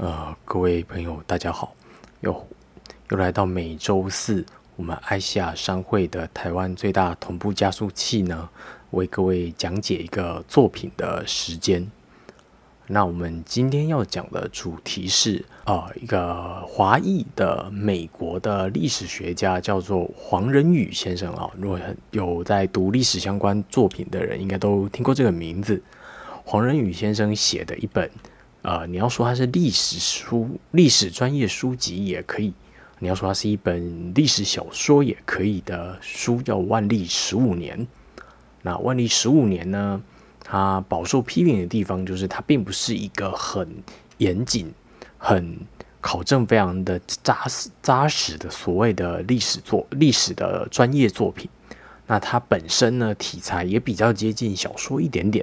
呃，各位朋友，大家好，又又来到每周四我们爱西亚商会的台湾最大同步加速器呢，为各位讲解一个作品的时间。那我们今天要讲的主题是，呃，一个华裔的美国的历史学家叫做黄仁宇先生啊。如果有在读历史相关作品的人，应该都听过这个名字。黄仁宇先生写的一本。呃，你要说它是历史书、历史专业书籍也可以；你要说它是一本历史小说也可以的书，叫《万历十五年》。那《万历十五年》呢，它饱受批评的地方就是它并不是一个很严谨、很考证非常的扎实、扎实的所谓的历史作、历史的专业作品。那它本身呢，题材也比较接近小说一点点。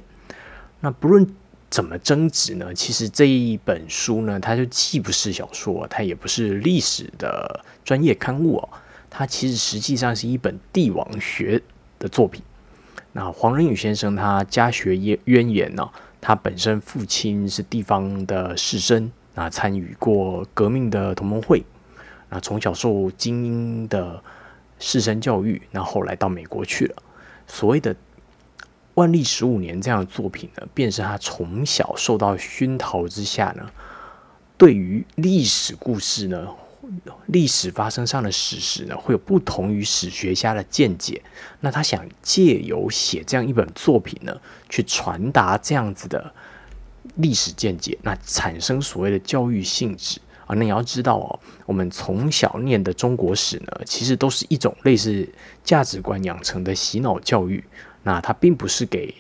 那不论。怎么争执呢？其实这一本书呢，它就既不是小说，它也不是历史的专业刊物哦，它其实实际上是一本帝王学的作品。那黄仁宇先生他家学渊渊源呢，他本身父亲是地方的士绅，那参与过革命的同盟会，那从小受精英的士绅教育，那后来到美国去了，所谓的。万历十五年这样的作品呢，便是他从小受到熏陶之下呢，对于历史故事呢、历史发生上的史实呢，会有不同于史学家的见解。那他想借由写这样一本作品呢，去传达这样子的历史见解，那产生所谓的教育性质啊。那你要知道哦，我们从小念的中国史呢，其实都是一种类似价值观养成的洗脑教育。那它并不是给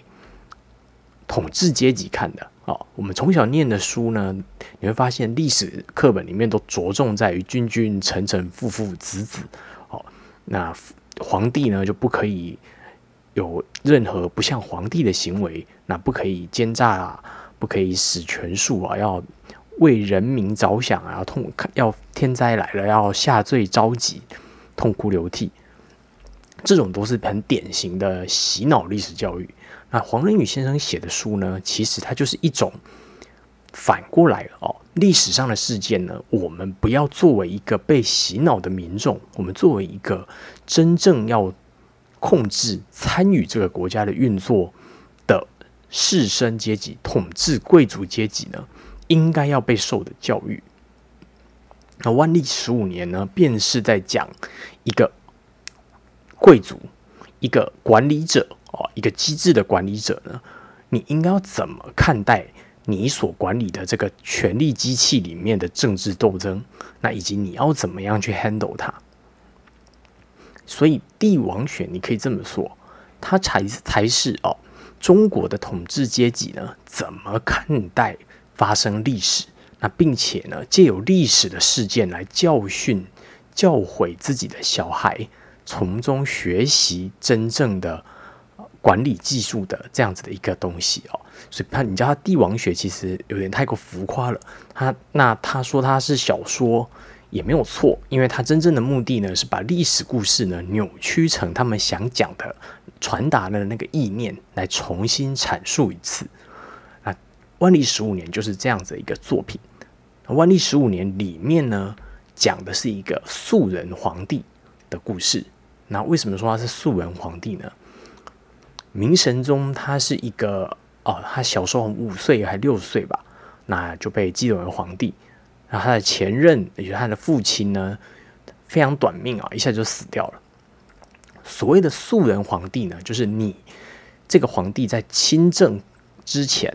统治阶级看的哦。我们从小念的书呢，你会发现历史课本里面都着重在于君君臣臣父父子子哦。那皇帝呢就不可以有任何不像皇帝的行为，那不可以奸诈啊，不可以使权术啊，要为人民着想啊，要痛要天灾来了要下罪着急，痛哭流涕。这种都是很典型的洗脑历史教育。那黄仁宇先生写的书呢，其实它就是一种反过来哦，历史上的事件呢，我们不要作为一个被洗脑的民众，我们作为一个真正要控制、参与这个国家的运作的士绅阶级、统治贵族阶级呢，应该要被受的教育。那万历十五年呢，便是在讲一个。贵族，一个管理者哦，一个机智的管理者呢，你应该要怎么看待你所管理的这个权力机器里面的政治斗争？那以及你要怎么样去 handle 它？所以帝王选，你可以这么说，它才才是哦，中国的统治阶级呢，怎么看待发生历史？那并且呢，借由历史的事件来教训、教诲自己的小孩。从中学习真正的管理技术的这样子的一个东西哦，所以他你叫他帝王学其实有点太过浮夸了。他那他说他是小说也没有错，因为他真正的目的呢是把历史故事呢扭曲成他们想讲的、传达的那个意念来重新阐述一次。那万历十五年就是这样子一个作品。万历十五年里面呢讲的是一个素人皇帝的故事。那为什么说他是素人皇帝呢？明神宗他是一个哦，他小时候五岁还六岁吧，那就被继任为皇帝。然后他的前任，也就是他的父亲呢，非常短命啊，一下就死掉了。所谓的素人皇帝呢，就是你这个皇帝在亲政之前，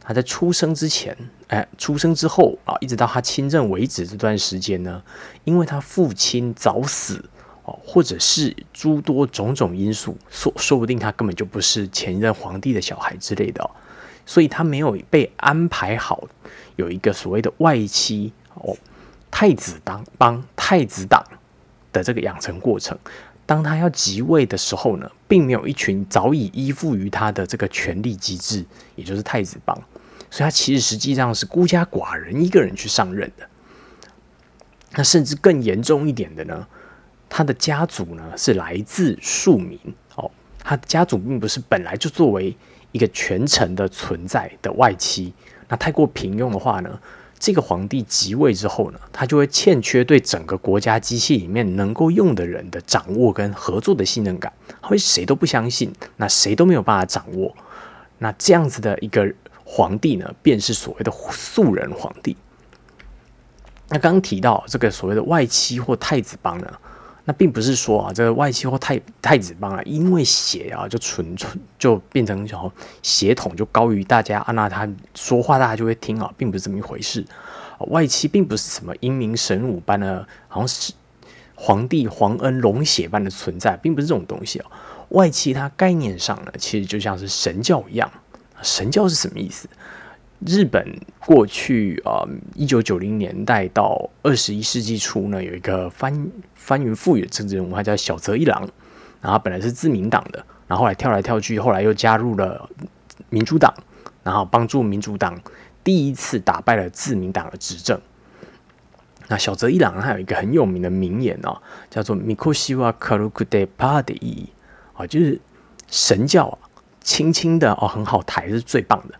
他在出生之前，哎，出生之后啊，一直到他亲政为止这段时间呢，因为他父亲早死。哦，或者是诸多种种因素，说说不定他根本就不是前任皇帝的小孩之类的，所以他没有被安排好有一个所谓的外戚哦，太子当帮太子党的这个养成过程。当他要即位的时候呢，并没有一群早已依附于他的这个权力机制，也就是太子帮，所以他其实实际上是孤家寡人一个人去上任的。那甚至更严重一点的呢？他的家族呢是来自庶民哦，他的家族并不是本来就作为一个权臣的存在的外戚，那太过平庸的话呢，这个皇帝即位之后呢，他就会欠缺对整个国家机器里面能够用的人的掌握跟合作的信任感，会谁都不相信，那谁都没有办法掌握。那这样子的一个皇帝呢，便是所谓的素人皇帝。那刚刚提到这个所谓的外戚或太子帮呢？那并不是说啊，这个外戚或太太子帮啊，因为血啊就纯纯就变成什么血统就高于大家啊，那他说话大家就会听啊，并不是这么一回事。外戚并不是什么英明神武般的，好像是皇帝皇恩龙血般的存在，并不是这种东西哦。外戚它概念上呢，其实就像是神教一样。神教是什么意思？日本过去啊，一九九零年代到二十一世纪初呢，有一个翻翻云覆雨的政治人物，他叫小泽一郎。然后本来是自民党的，然后后来跳来跳去，后来又加入了民主党，然后帮助民主党第一次打败了自民党的执政。那小泽一郎他有一个很有名的名言哦，叫做 “Mikoshiwa Karukude Padi”，啊，就是神教啊，轻轻的哦，很好抬是最棒的。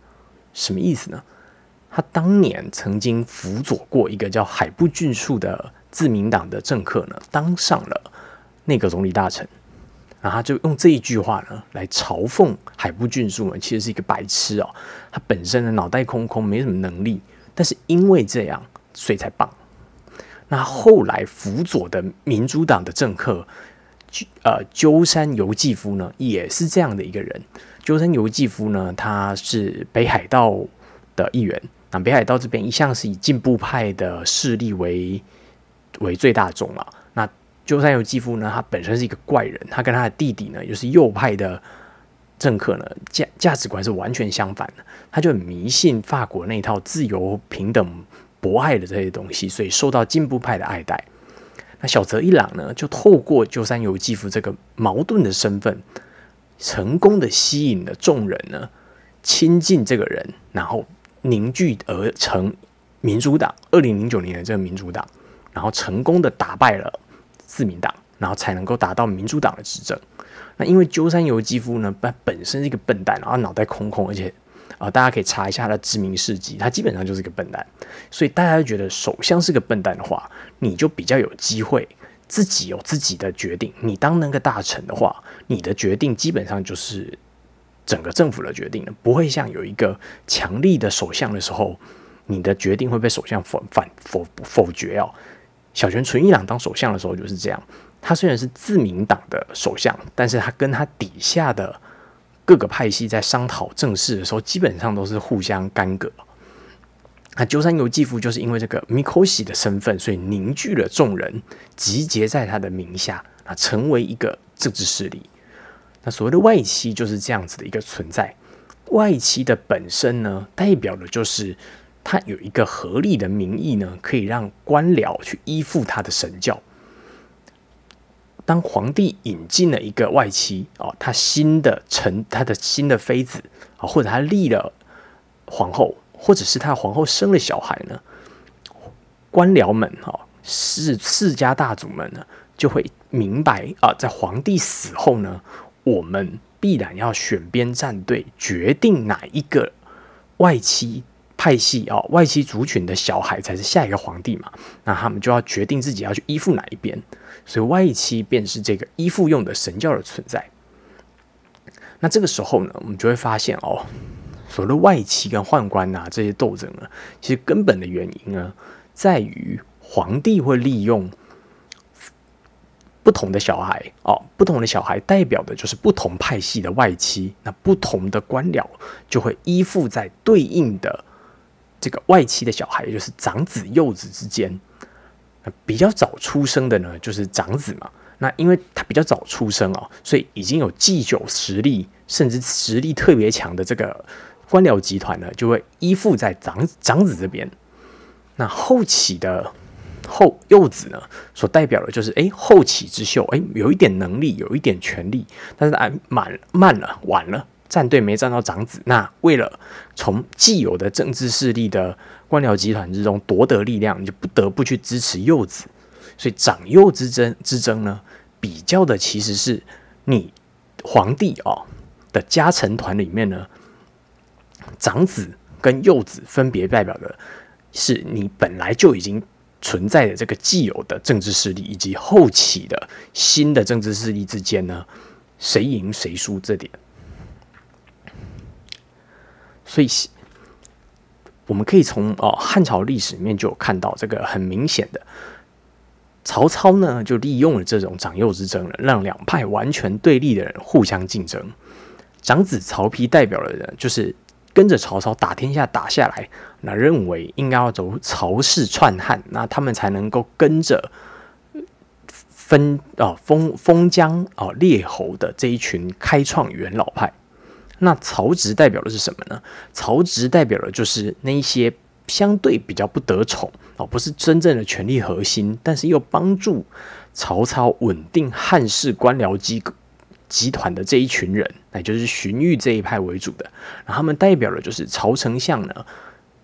什么意思呢？他当年曾经辅佐过一个叫海部俊树的自民党的政客呢，当上了内阁总理大臣，然后他就用这一句话呢来嘲讽海部俊树呢，其实是一个白痴哦，他本身的脑袋空空，没什么能力，但是因为这样，所以才棒。那后来辅佐的民主党的政客，呃，鸠山由纪夫呢，也是这样的一个人。鸠山由纪夫呢，他是北海道的一员。那北海道这边一向是以进步派的势力为为最大众嘛。那鸠山由纪夫呢，他本身是一个怪人，他跟他的弟弟呢，又是右派的政客呢，价价值观是完全相反的。他就很迷信法国那一套自由、平等、博爱的这些东西，所以受到进步派的爱戴。那小泽一郎呢，就透过鸠山由纪夫这个矛盾的身份。成功的吸引了众人呢，亲近这个人，然后凝聚而成民主党。二零零九年的这个民主党，然后成功的打败了自民党，然后才能够达到民主党的执政。那因为鸠山由纪夫呢，他本身是一个笨蛋，然后脑袋空空，而且啊，大家可以查一下他的知名事迹，他基本上就是个笨蛋。所以大家觉得首相是个笨蛋的话，你就比较有机会。自己有自己的决定。你当那个大臣的话，你的决定基本上就是整个政府的决定了，不会像有一个强力的首相的时候，你的决定会被首相否反否否决哦。小泉纯一郎当首相的时候就是这样，他虽然是自民党的首相，但是他跟他底下的各个派系在商讨政事的时候，基本上都是互相干戈。那鸠山由纪夫就是因为这个 Mikoshi 的身份，所以凝聚了众人，集结在他的名下，啊，成为一个政治势力。那所谓的外戚就是这样子的一个存在。外戚的本身呢，代表的就是他有一个合理的名义呢，可以让官僚去依附他的神教。当皇帝引进了一个外戚哦，他新的臣，他的新的妃子啊，或者他立了皇后。或者是他皇后生了小孩呢，官僚们哈世世家大族们呢就会明白啊，在皇帝死后呢，我们必然要选边站队，决定哪一个外戚派系啊，外戚族群的小孩才是下一个皇帝嘛。那他们就要决定自己要去依附哪一边，所以外戚便是这个依附用的神教的存在。那这个时候呢，我们就会发现哦。所谓的外戚跟宦官呐，这些斗争呢，其实根本的原因呢，在于皇帝会利用不同的小孩哦，不同的小孩代表的就是不同派系的外戚，那不同的官僚就会依附在对应的这个外戚的小孩，也就是长子幼子之间。那比较早出生的呢，就是长子嘛。那因为他比较早出生哦，所以已经有祭酒实力，甚至实力特别强的这个。官僚集团呢，就会依附在长长子这边。那后起的后幼子呢，所代表的就是哎后起之秀，哎有一点能力，有一点权力，但是哎慢慢了，晚了，站队没站到长子。那为了从既有的政治势力的官僚集团之中夺得力量，你就不得不去支持幼子。所以长幼之争之争呢，比较的其实是你皇帝哦的家臣团里面呢。长子跟幼子分别代表的是你本来就已经存在的这个既有的政治势力，以及后起的新的政治势力之间呢，谁赢谁输这点。所以，我们可以从哦汉朝历史里面就有看到这个很明显的，曹操呢就利用了这种长幼之争，让两派完全对立的人互相竞争。长子曹丕代表的人就是跟着曹操打天下打下来，那认为应该要走曹氏篡汉，那他们才能够跟着分啊封封疆啊列侯的这一群开创元老派。那曹植代表的是什么呢？曹植代表的就是那一些相对比较不得宠哦，不是真正的权力核心，但是又帮助曹操稳定汉室官僚机构。集团的这一群人，那就是荀彧这一派为主的，那他们代表的就是曹丞相呢，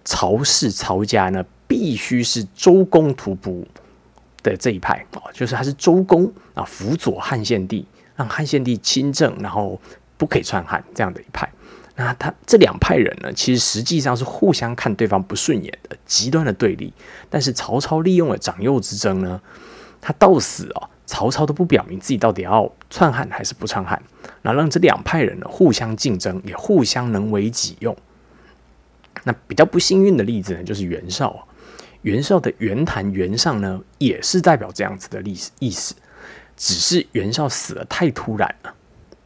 曹氏曹家呢，必须是周公吐哺的这一派啊，就是他是周公啊辅佐汉献帝，让汉献帝亲政，然后不可以篡汉这样的一派。那他这两派人呢，其实实际上是互相看对方不顺眼的极端的对立。但是曹操利用了长幼之争呢，他到死啊。曹操都不表明自己到底要篡汉还是不篡汉，那让这两派人呢互相竞争，也互相能为己用。那比较不幸运的例子呢，就是袁绍。袁绍的袁谭、袁尚呢，也是代表这样子的历史意思，只是袁绍死的太突然了。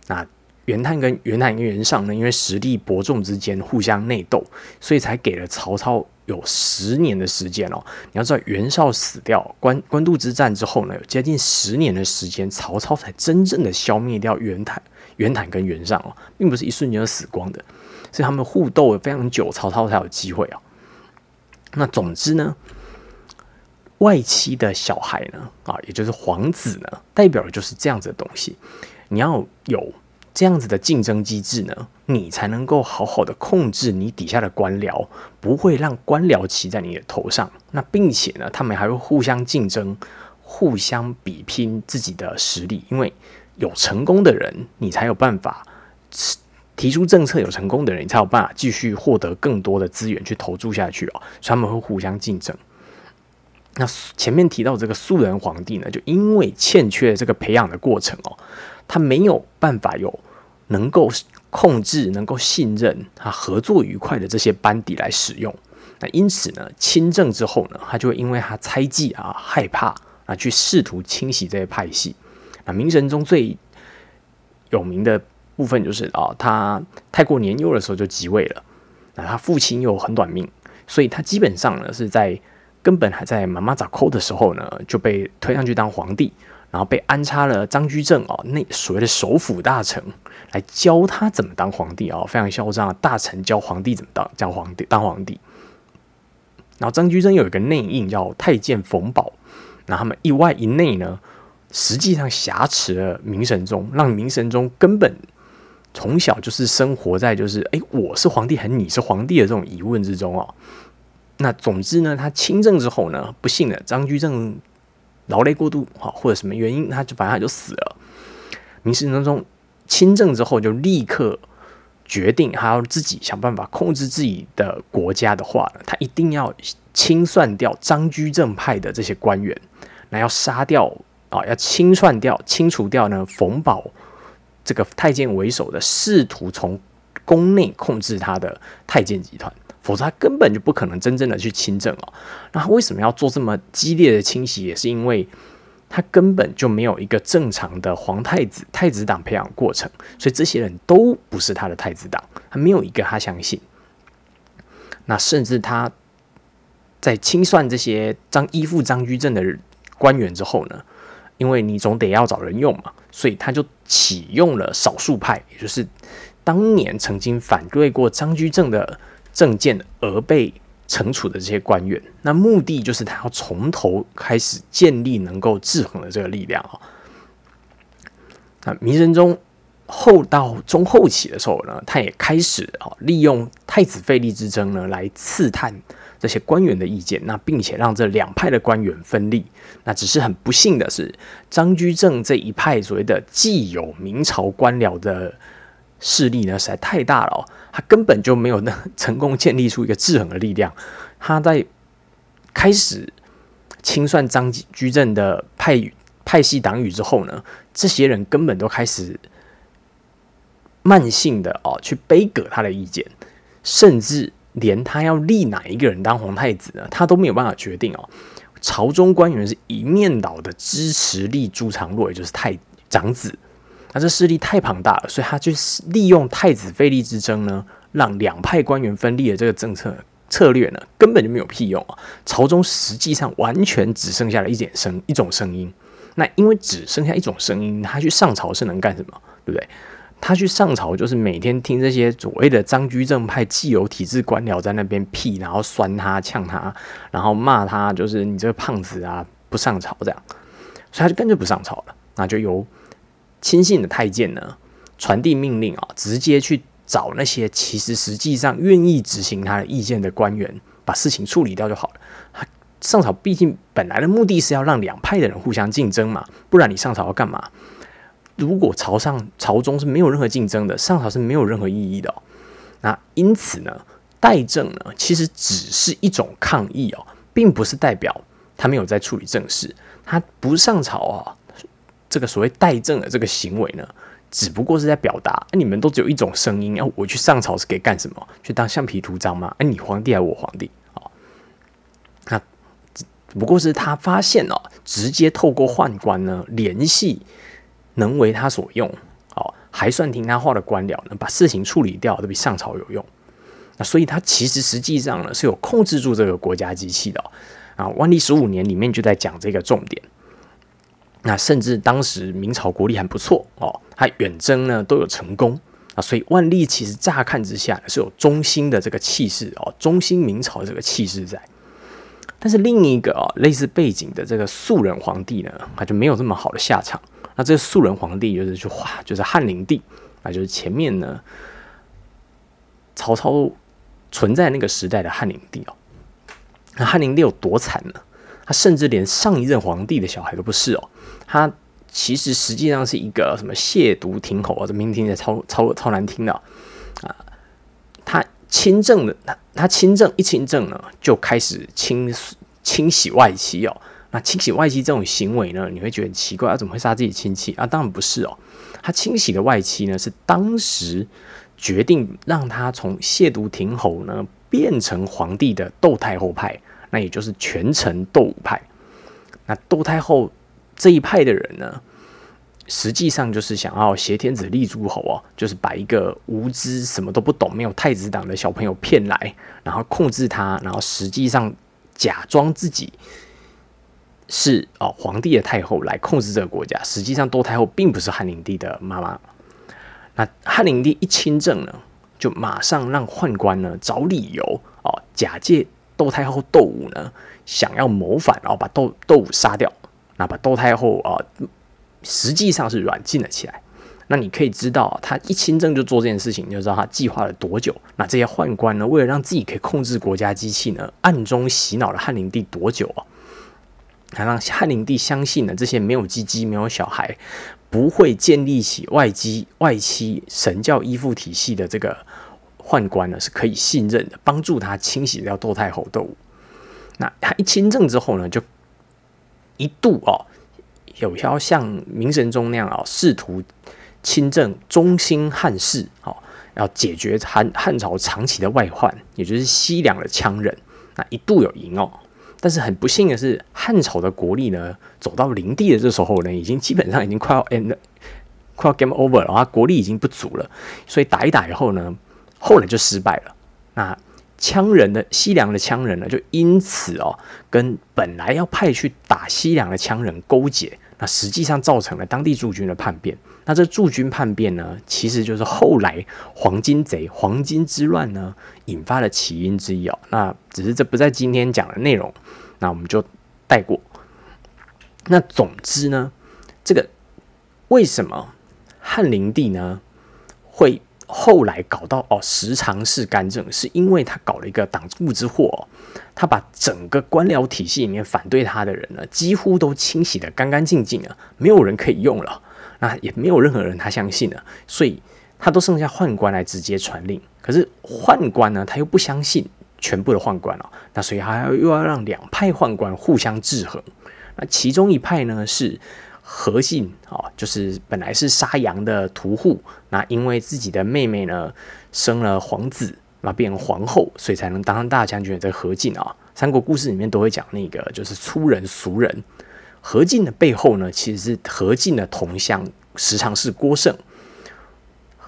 那袁谭跟袁谭跟袁尚呢，因为实力伯仲之间互相内斗，所以才给了曹操。有十年的时间哦，你要知道袁绍死掉官官渡之战之后呢，有接近十年的时间，曹操才真正的消灭掉袁谭、袁谭跟袁尚哦，并不是一瞬间就死光的，所以他们互斗了非常久，曹操才有机会啊。那总之呢，外戚的小孩呢，啊，也就是皇子呢，代表的就是这样子的东西，你要有。这样子的竞争机制呢，你才能够好好的控制你底下的官僚，不会让官僚骑在你的头上。那并且呢，他们还会互相竞争，互相比拼自己的实力。因为有成功的人，你才有办法提出政策；有成功的人，你才有办法继续获得更多的资源去投注下去哦。他们会互相竞争。那前面提到这个素人皇帝呢，就因为欠缺这个培养的过程哦。他没有办法有能够控制、能够信任、他合作愉快的这些班底来使用。那因此呢，亲政之后呢，他就会因为他猜忌啊、害怕啊，去试图清洗这些派系。那明神宗最有名的部分就是啊，他太过年幼的时候就即位了。那他父亲又很短命，所以他基本上呢是在根本还在妈妈早抠的时候呢，就被推上去当皇帝。然后被安插了张居正哦，那所谓的首辅大臣来教他怎么当皇帝啊，非常嚣张啊！大臣教皇帝怎么当教皇帝当皇帝。然后张居正有一个内应叫太监冯保，那他们一外一内呢，实际上挟持了明神宗，让明神宗根本从小就是生活在就是哎我是皇帝还你是皇帝的这种疑问之中哦。那总之呢，他亲政之后呢，不幸的张居正。劳累过度，哈，或者什么原因，他就反正他就死了。明世宗中亲政之后，就立刻决定，他要自己想办法控制自己的国家的话，他一定要清算掉张居正派的这些官员，那要杀掉啊，要清算掉、清除掉呢冯保这个太监为首的试图从宫内控制他的太监集团。否则他根本就不可能真正的去亲政哦。那他为什么要做这么激烈的清洗？也是因为他根本就没有一个正常的皇太子、太子党培养过程，所以这些人都不是他的太子党，他没有一个他相信。那甚至他在清算这些张依附张居正的官员之后呢，因为你总得要找人用嘛，所以他就启用了少数派，也就是当年曾经反对过张居正的。政见而被惩处的这些官员，那目的就是他要从头开始建立能够制衡的这个力量啊。那明神宗后到中后期的时候呢，他也开始啊利用太子废立之争呢来刺探这些官员的意见，那并且让这两派的官员分立。那只是很不幸的是，张居正这一派所谓的既有明朝官僚的。势力呢实在太大了，他根本就没有能成功建立出一个制衡的力量。他在开始清算张居正的派派系党羽之后呢，这些人根本都开始慢性的哦去背革他的意见，甚至连他要立哪一个人当皇太子呢，他都没有办法决定哦。朝中官员是一面倒的支持立朱常洛，也就是太长子。那这势力太庞大了，所以他就是利用太子废立之争呢，让两派官员分立的这个政策策略呢，根本就没有屁用啊！朝中实际上完全只剩下了一点声一种声音。那因为只剩下一种声音，他去上朝是能干什么？对不对？他去上朝就是每天听这些所谓的张居正派既有体制官僚在那边屁，然后酸他、呛他，然后骂他，就是你这个胖子啊，不上朝这样，所以他就干脆不上朝了。那就由亲信的太监呢传递命令啊，直接去找那些其实实际上愿意执行他的意见的官员，把事情处理掉就好了。上朝毕竟本来的目的是要让两派的人互相竞争嘛，不然你上朝要干嘛？如果朝上朝中是没有任何竞争的，上朝是没有任何意义的。那因此呢，代政呢，其实只是一种抗议哦，并不是代表他没有在处理政事。他不上朝啊，这个所谓代政的这个行为呢，只不过是在表达：你们都只有一种声音，啊我去上朝是给干什么？去当橡皮图章吗？哎，你皇帝还是我皇帝？哦，那只不过是他发现哦，直接透过宦官呢联系。能为他所用，哦，还算听他话的官僚呢，把事情处理掉都比上朝有用。那所以他其实实际上呢是有控制住这个国家机器的啊。万历十五年里面就在讲这个重点。那甚至当时明朝国力还不错哦，他远征呢都有成功啊。所以万历其实乍看之下是有中兴的这个气势哦，中兴明朝这个气势在。但是另一个啊类似背景的这个肃仁皇帝呢，他就没有这么好的下场。那这个肃仁皇帝就是去哇，就是汉灵帝啊，就是前面呢曹操存在那个时代的汉灵帝哦。那汉灵帝有多惨呢？他甚至连上一任皇帝的小孩都不是哦。他其实实际上是一个什么亵渎亭侯啊，这名听起来超超超难听的啊。他亲政的，他他亲政一亲政呢，就开始清清洗外戚哦。那清洗外戚这种行为呢，你会觉得很奇怪，他怎么会杀自己亲戚啊？当然不是哦，他清洗的外戚呢，是当时决定让他从亵渎亭侯呢变成皇帝的窦太后派，那也就是权臣窦武派。那窦太后这一派的人呢，实际上就是想要挟天子立诸侯哦，就是把一个无知、什么都不懂、没有太子党的小朋友骗来，然后控制他，然后实际上假装自己。是哦，皇帝的太后来控制这个国家。实际上，窦太后并不是汉灵帝的妈妈。那汉灵帝一亲政呢，就马上让宦官呢找理由哦，假借窦太后窦武呢想要谋反，然后把窦窦武杀掉，那把窦太后啊，实际上是软禁了起来。那你可以知道，他一亲政就做这件事情，你就知道他计划了多久。那这些宦官呢，为了让自己可以控制国家机器呢，暗中洗脑了汉灵帝多久啊？还让汉灵帝相信呢，这些没有鸡鸡、没有小孩，不会建立起外姬外戚神教依附体系的这个宦官呢，是可以信任的，帮助他清洗掉窦太后窦武。那他一亲政之后呢，就一度哦，有要像明神宗那样啊，试图亲政中兴汉室，哦，要解决汉汉朝长期的外患，也就是西凉的羌人。那一度有赢哦。但是很不幸的是，汉朝的国力呢，走到灵帝的这时候呢，已经基本上已经快要 end，快要 game over 了，啊，国力已经不足了，所以打一打以后呢，后来就失败了。那羌人的西凉的羌人呢，就因此哦，跟本来要派去打西凉的羌人勾结，那实际上造成了当地驻军的叛变。那这驻军叛变呢，其实就是后来黄巾贼黄巾之乱呢引发的起因之一哦。那只是这不在今天讲的内容。那我们就带过。那总之呢，这个为什么汉灵帝呢会后来搞到哦十常侍干政，是因为他搞了一个党锢之祸，他把整个官僚体系里面反对他的人呢，几乎都清洗的干干净净了，没有人可以用了，那也没有任何人他相信了，所以他都剩下宦官来直接传令。可是宦官呢，他又不相信全部的宦官哦，那所以他又要让两派宦官互相制衡。那其中一派呢是何进啊，就是本来是杀羊的屠户，那因为自己的妹妹呢生了皇子，那变皇后，所以才能当上大将军这何进啊。三国故事里面都会讲那个就是粗人俗人。何进的背后呢，其实是何进的同乡时常是郭胜。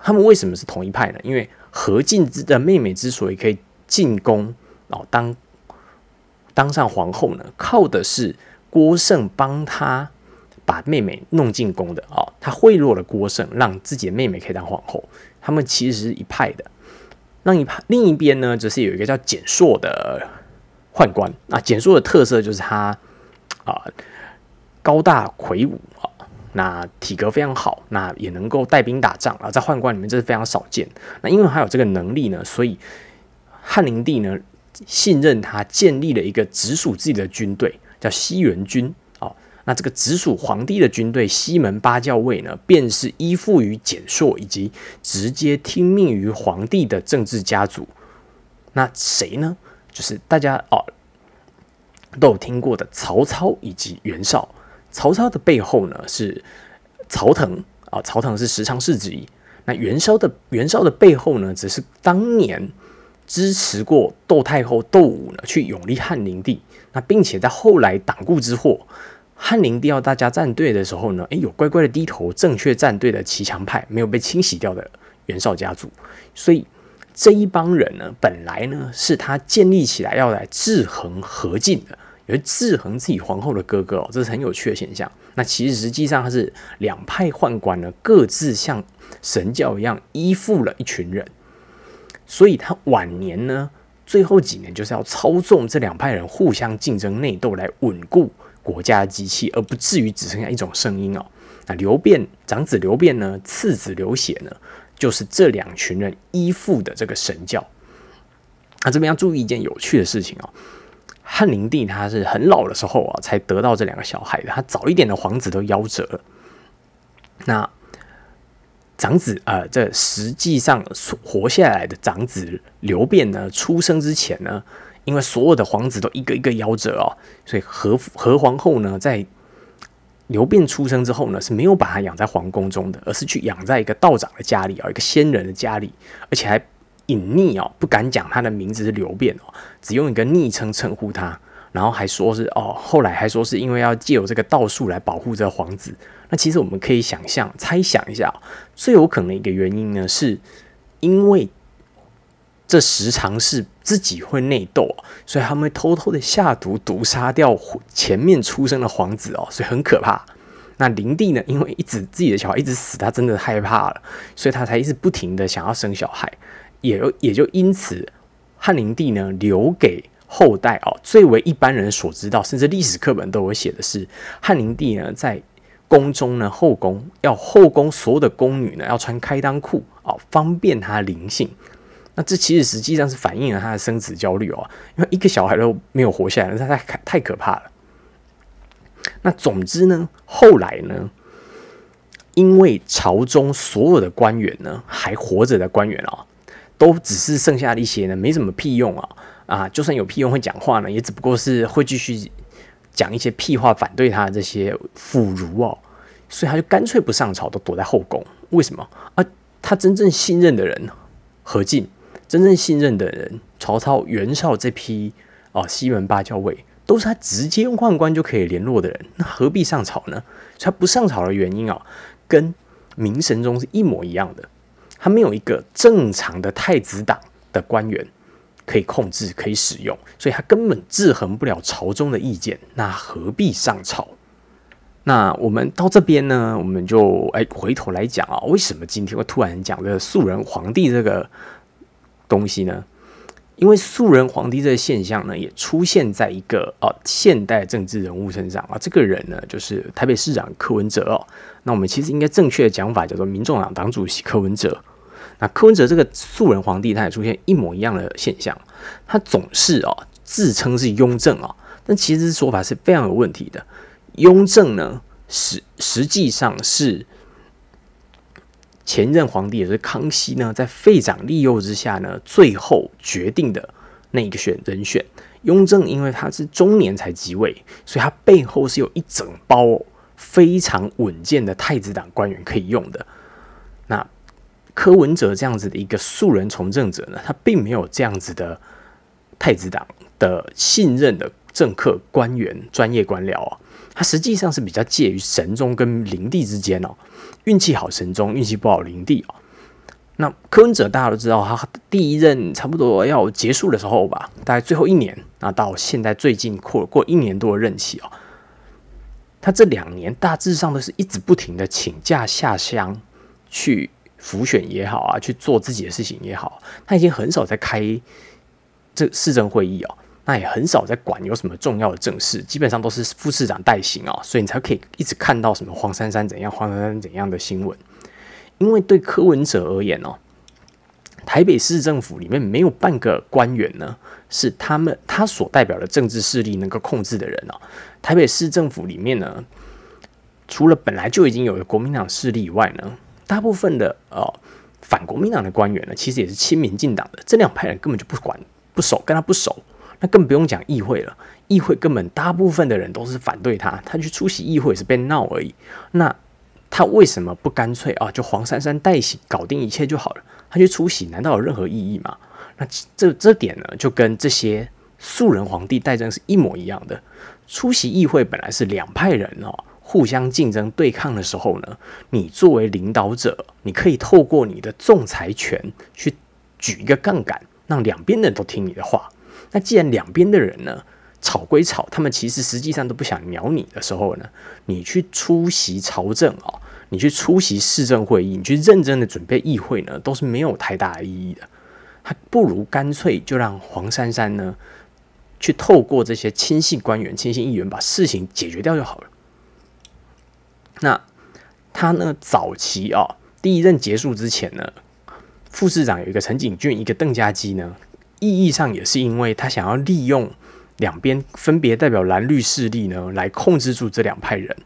他们为什么是同一派呢？因为何进之的妹妹之所以可以进宫哦，当当上皇后呢，靠的是郭胜帮他把妹妹弄进宫的哦。他贿赂了郭胜，让自己的妹妹可以当皇后。他们其实是一派的。另一派另一边呢，则是有一个叫简硕的宦官。那简硕的特色就是他啊。高大魁梧啊，那体格非常好，那也能够带兵打仗啊，在宦官里面这是非常少见。那因为他有这个能力呢，所以汉灵帝呢信任他，建立了一个直属自己的军队，叫西元军。那这个直属皇帝的军队西门八校尉呢，便是依附于简硕以及直接听命于皇帝的政治家族。那谁呢？就是大家哦都有听过的曹操以及袁绍。曹操的背后呢是曹腾啊，曹腾是十常侍之一。那袁绍的袁绍的背后呢，只是当年支持过窦太后窦武呢去永立汉灵帝。那并且在后来党锢之祸，汉灵帝要大家站队的时候呢，诶，有乖乖的低头，正确站队的骑墙派没有被清洗掉的袁绍家族。所以这一帮人呢，本来呢是他建立起来要来制衡何进的。有制衡自己皇后的哥哥哦，这是很有趣的现象。那其实实际上他是两派宦官呢，各自像神教一样依附了一群人，所以他晚年呢，最后几年就是要操纵这两派人互相竞争内斗来稳固国家的机器，而不至于只剩下一种声音哦。那刘辩长子刘辩呢，次子刘协呢，就是这两群人依附的这个神教。那这边要注意一件有趣的事情哦。汉灵帝他是很老的时候啊，才得到这两个小孩的。他早一点的皇子都夭折了。那长子啊，这实际上活下来的长子刘辩呢，出生之前呢，因为所有的皇子都一个一个夭折哦，所以何何皇后呢，在刘辩出生之后呢，是没有把他养在皇宫中的，而是去养在一个道长的家里啊，一个仙人的家里，而且还。隐匿哦，不敢讲他的名字是刘辩哦，只用一个昵称称呼他，然后还说是哦，后来还说是因为要借由这个道术来保护这个皇子。那其实我们可以想象、猜想一下，最有可能一个原因呢，是因为这时常是自己会内斗，所以他们会偷偷的下毒毒杀掉前面出生的皇子哦，所以很可怕。那灵帝呢，因为一直自己的小孩一直死，他真的害怕了，所以他才一直不停的想要生小孩。也也就因此，汉灵帝呢留给后代哦，最为一般人所知道，甚至历史课本都有写的是，汉灵帝呢在宫中呢后宫要后宫所有的宫女呢要穿开裆裤哦，方便她灵性。那这其实实际上是反映了他的生子焦虑哦，因为一个小孩都没有活下来，那太太可怕了。那总之呢，后来呢，因为朝中所有的官员呢还活着的官员啊。都只是剩下的一些呢，没什么屁用啊！啊，就算有屁用会讲话呢，也只不过是会继续讲一些屁话，反对他的这些腐儒哦。所以他就干脆不上朝，都躲在后宫。为什么啊？他真正信任的人何进，真正信任的人曹操、袁绍这批哦，西门八校尉，都是他直接用宦官就可以联络的人，那何必上朝呢？他不上朝的原因啊，跟明神宗是一模一样的。他没有一个正常的太子党的官员可以控制、可以使用，所以他根本制衡不了朝中的意见。那何必上朝？那我们到这边呢，我们就哎回头来讲啊，为什么今天会突然讲这个素人皇帝这个东西呢？因为素人皇帝这个现象呢，也出现在一个呃现代政治人物身上啊。这个人呢，就是台北市长柯文哲哦。那我们其实应该正确的讲法叫做民众党党主席柯文哲。那柯文哲这个素人皇帝，他也出现一模一样的现象。他总是哦自称是雍正啊，但其实说法是非常有问题的。雍正呢，实实际上是前任皇帝也是康熙呢，在废长立幼之下呢，最后决定的那一个选人选。雍正因为他是中年才即位，所以他背后是有一整包非常稳健的太子党官员可以用的。那柯文哲这样子的一个素人从政者呢，他并没有这样子的太子党的信任的政客官员、专业官僚啊，他实际上是比较介于神宗跟灵帝之间哦，运气好神宗，运气不好灵帝哦。那柯文哲大家都知道，他第一任差不多要结束的时候吧，大概最后一年，那到现在最近过过一年多的任期哦，他这两年大致上都是一直不停的请假下乡去辅选也好啊，去做自己的事情也好，他已经很少在开这市政会议哦，那也很少在管有什么重要的政事，基本上都是副市长代行哦，所以你才可以一直看到什么黄珊珊怎样，黄珊珊怎样的新闻。因为对柯文哲而言哦，台北市政府里面没有半个官员呢，是他们他所代表的政治势力能够控制的人哦。台北市政府里面呢，除了本来就已经有的国民党势力以外呢，大部分的呃反国民党的官员呢，其实也是亲民进党的。这两派人根本就不管不熟，跟他不熟，那更不用讲议会了。议会根本大部分的人都是反对他，他去出席议会是被闹而已。那。他为什么不干脆啊？就黄珊珊代行搞定一切就好了？他去出席难道有任何意义吗？那这这点呢，就跟这些素人皇帝代政是一模一样的。出席议会本来是两派人哦，互相竞争对抗的时候呢，你作为领导者，你可以透过你的仲裁权去举一个杠杆，让两边的人都听你的话。那既然两边的人呢？吵归吵，他们其实实际上都不想鸟你的时候呢，你去出席朝政啊，你去出席市政会议，你去认真的准备议会呢，都是没有太大意义的。还不如干脆就让黄珊珊呢，去透过这些亲信官员、亲信议员把事情解决掉就好了。那他呢，早期啊，第一任结束之前呢，副市长有一个陈景俊，一个邓家基呢，意义上也是因为他想要利用。两边分别代表蓝绿势力呢，来控制住这两派人。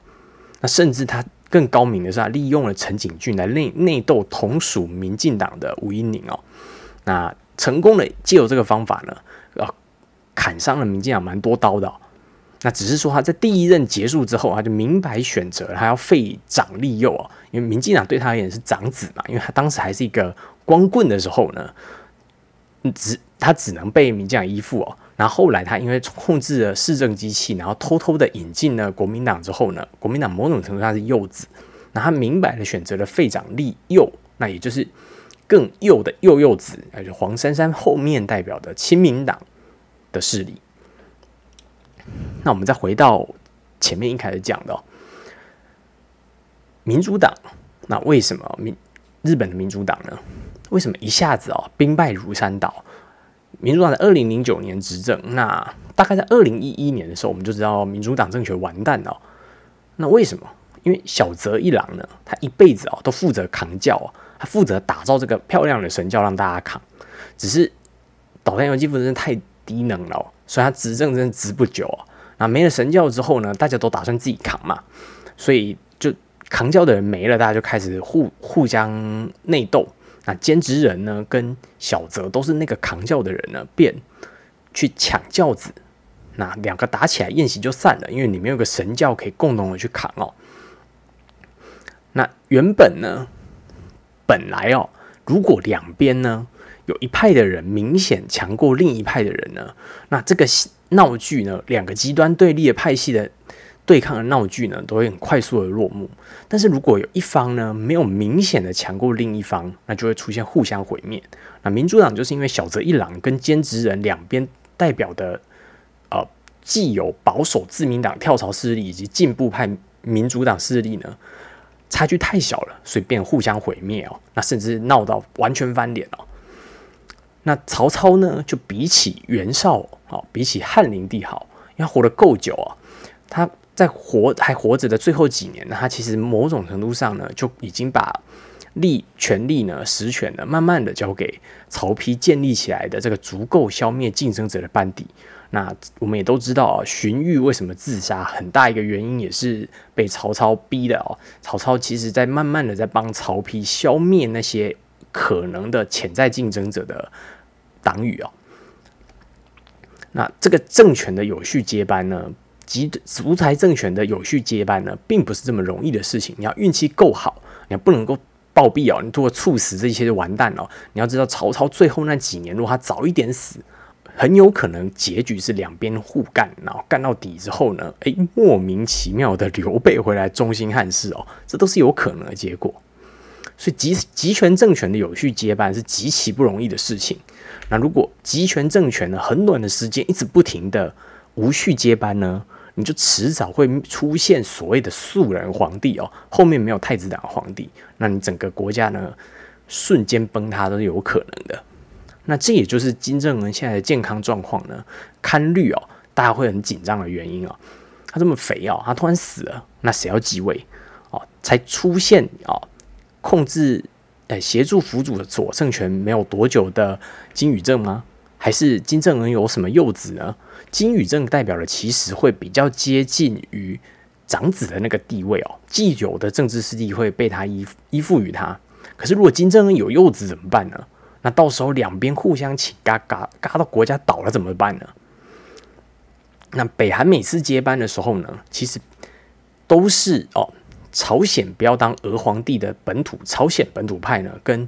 那甚至他更高明的是，他利用了陈景俊来内内斗同属民进党的吴英宁哦。那成功的借由这个方法呢，呃，砍伤了民进党蛮多刀的。那只是说他在第一任结束之后，他就明白选择他要废长立幼啊，因为民进党对他而言是长子嘛，因为他当时还是一个光棍的时候呢，只他只能被民进党依附哦。然后后来他因为控制了市政机器，然后偷偷的引进了国民党之后呢，国民党某种程度上是幼子，那他明白的选择了废长立幼，那也就是更幼的幼幼子，也就黄珊珊后面代表的亲民党的势力。那我们再回到前面一开始讲的民主党，那为什么民日本的民主党呢？为什么一下子哦兵败如山倒？民主党在二零零九年执政，那大概在二零一一年的时候，我们就知道民主党政权完蛋了。那为什么？因为小泽一郎呢，他一辈子啊都负责扛教啊，他负责打造这个漂亮的神教让大家扛。只是导弹游击部真的太低能了，所以他执政真的执不久啊。那没了神教之后呢，大家都打算自己扛嘛，所以就扛教的人没了，大家就开始互互相内斗。那兼职人呢，跟小泽都是那个扛轿的人呢，便去抢轿子。那两个打起来，宴席就散了，因为里面有个神教可以共同的去扛哦。那原本呢，本来哦，如果两边呢有一派的人明显强过另一派的人呢，那这个闹剧呢，两个极端对立的派系的。对抗的闹剧呢，都会很快速的落幕。但是如果有一方呢，没有明显的强过另一方，那就会出现互相毁灭。那民主党就是因为小泽一郎跟兼职人两边代表的，呃，既有保守自民党跳槽势力以及进步派民主党势力呢，差距太小了，所以变互相毁灭哦。那甚至闹到完全翻脸哦。那曹操呢，就比起袁绍好，比起汉灵帝好，因为活得够久啊，他。在活还活着的最后几年呢，他其实某种程度上呢，就已经把力权力呢实权呢，慢慢的交给曹丕建立起来的这个足够消灭竞争者的班底。那我们也都知道啊，荀彧为什么自杀，很大一个原因也是被曹操逼的哦。曹操其实在慢慢的在帮曹丕消灭那些可能的潜在竞争者的党羽哦。那这个政权的有序接班呢，集独裁政权的有序接班呢，并不是这么容易的事情。你要运气够好，你不能够暴毙哦，你如果猝死这些就完蛋了。你要知道，曹操最后那几年，如果他早一点死。很有可能结局是两边互干，然后干到底之后呢，诶，莫名其妙的刘备回来中兴汉室哦，这都是有可能的结果。所以集集权政权的有序接班是极其不容易的事情。那如果集权政权呢，很短的时间一直不停的无序接班呢，你就迟早会出现所谓的素人皇帝哦，后面没有太子党皇帝，那你整个国家呢，瞬间崩塌都是有可能的。那这也就是金正恩现在的健康状况呢，堪虑哦，大家会很紧张的原因哦。他这么肥哦，他突然死了，那谁要继位哦？才出现哦，控制诶协助辅佐的左政权没有多久的金宇正吗？还是金正恩有什么幼子呢？金宇正代表的其实会比较接近于长子的那个地位哦，既有的政治势力会被他依依附于他。可是如果金正恩有幼子怎么办呢？那到时候两边互相请嘎嘎嘎到国家倒了怎么办呢？那北韩每次接班的时候呢，其实都是哦，朝鲜不要当俄皇帝的本土朝鲜本土派呢，跟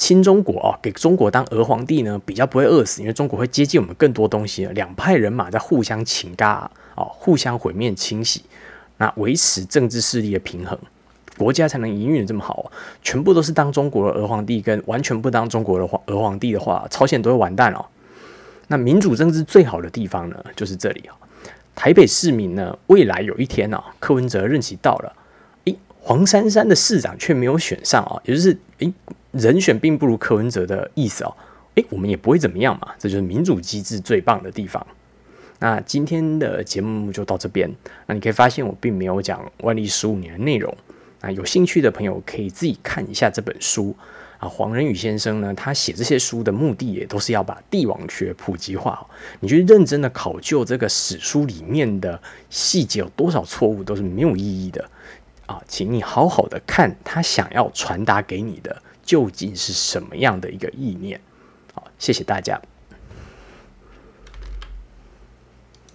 亲中国哦，给中国当俄皇帝呢，比较不会饿死，因为中国会接近我们更多东西。两派人马在互相请嘎哦，互相毁灭清洗，那维持政治势力的平衡。国家才能营运的这么好，全部都是当中国的俄皇帝，跟完全不当中国的皇俄皇帝的话，朝鲜都会完蛋哦。那民主政治最好的地方呢，就是这里啊。台北市民呢，未来有一天啊，柯文哲任期到了，黄珊珊的市长却没有选上啊，也就是诶，人选并不如柯文哲的意思哦。诶，我们也不会怎么样嘛，这就是民主机制最棒的地方。那今天的节目就到这边，那你可以发现我并没有讲万历十五年的内容。啊，有兴趣的朋友可以自己看一下这本书啊。黄仁宇先生呢，他写这些书的目的也都是要把帝王学普及化。你去认真的考究这个史书里面的细节有多少错误，都是没有意义的啊。请你好好的看他想要传达给你的究竟是什么样的一个意念。好，谢谢大家。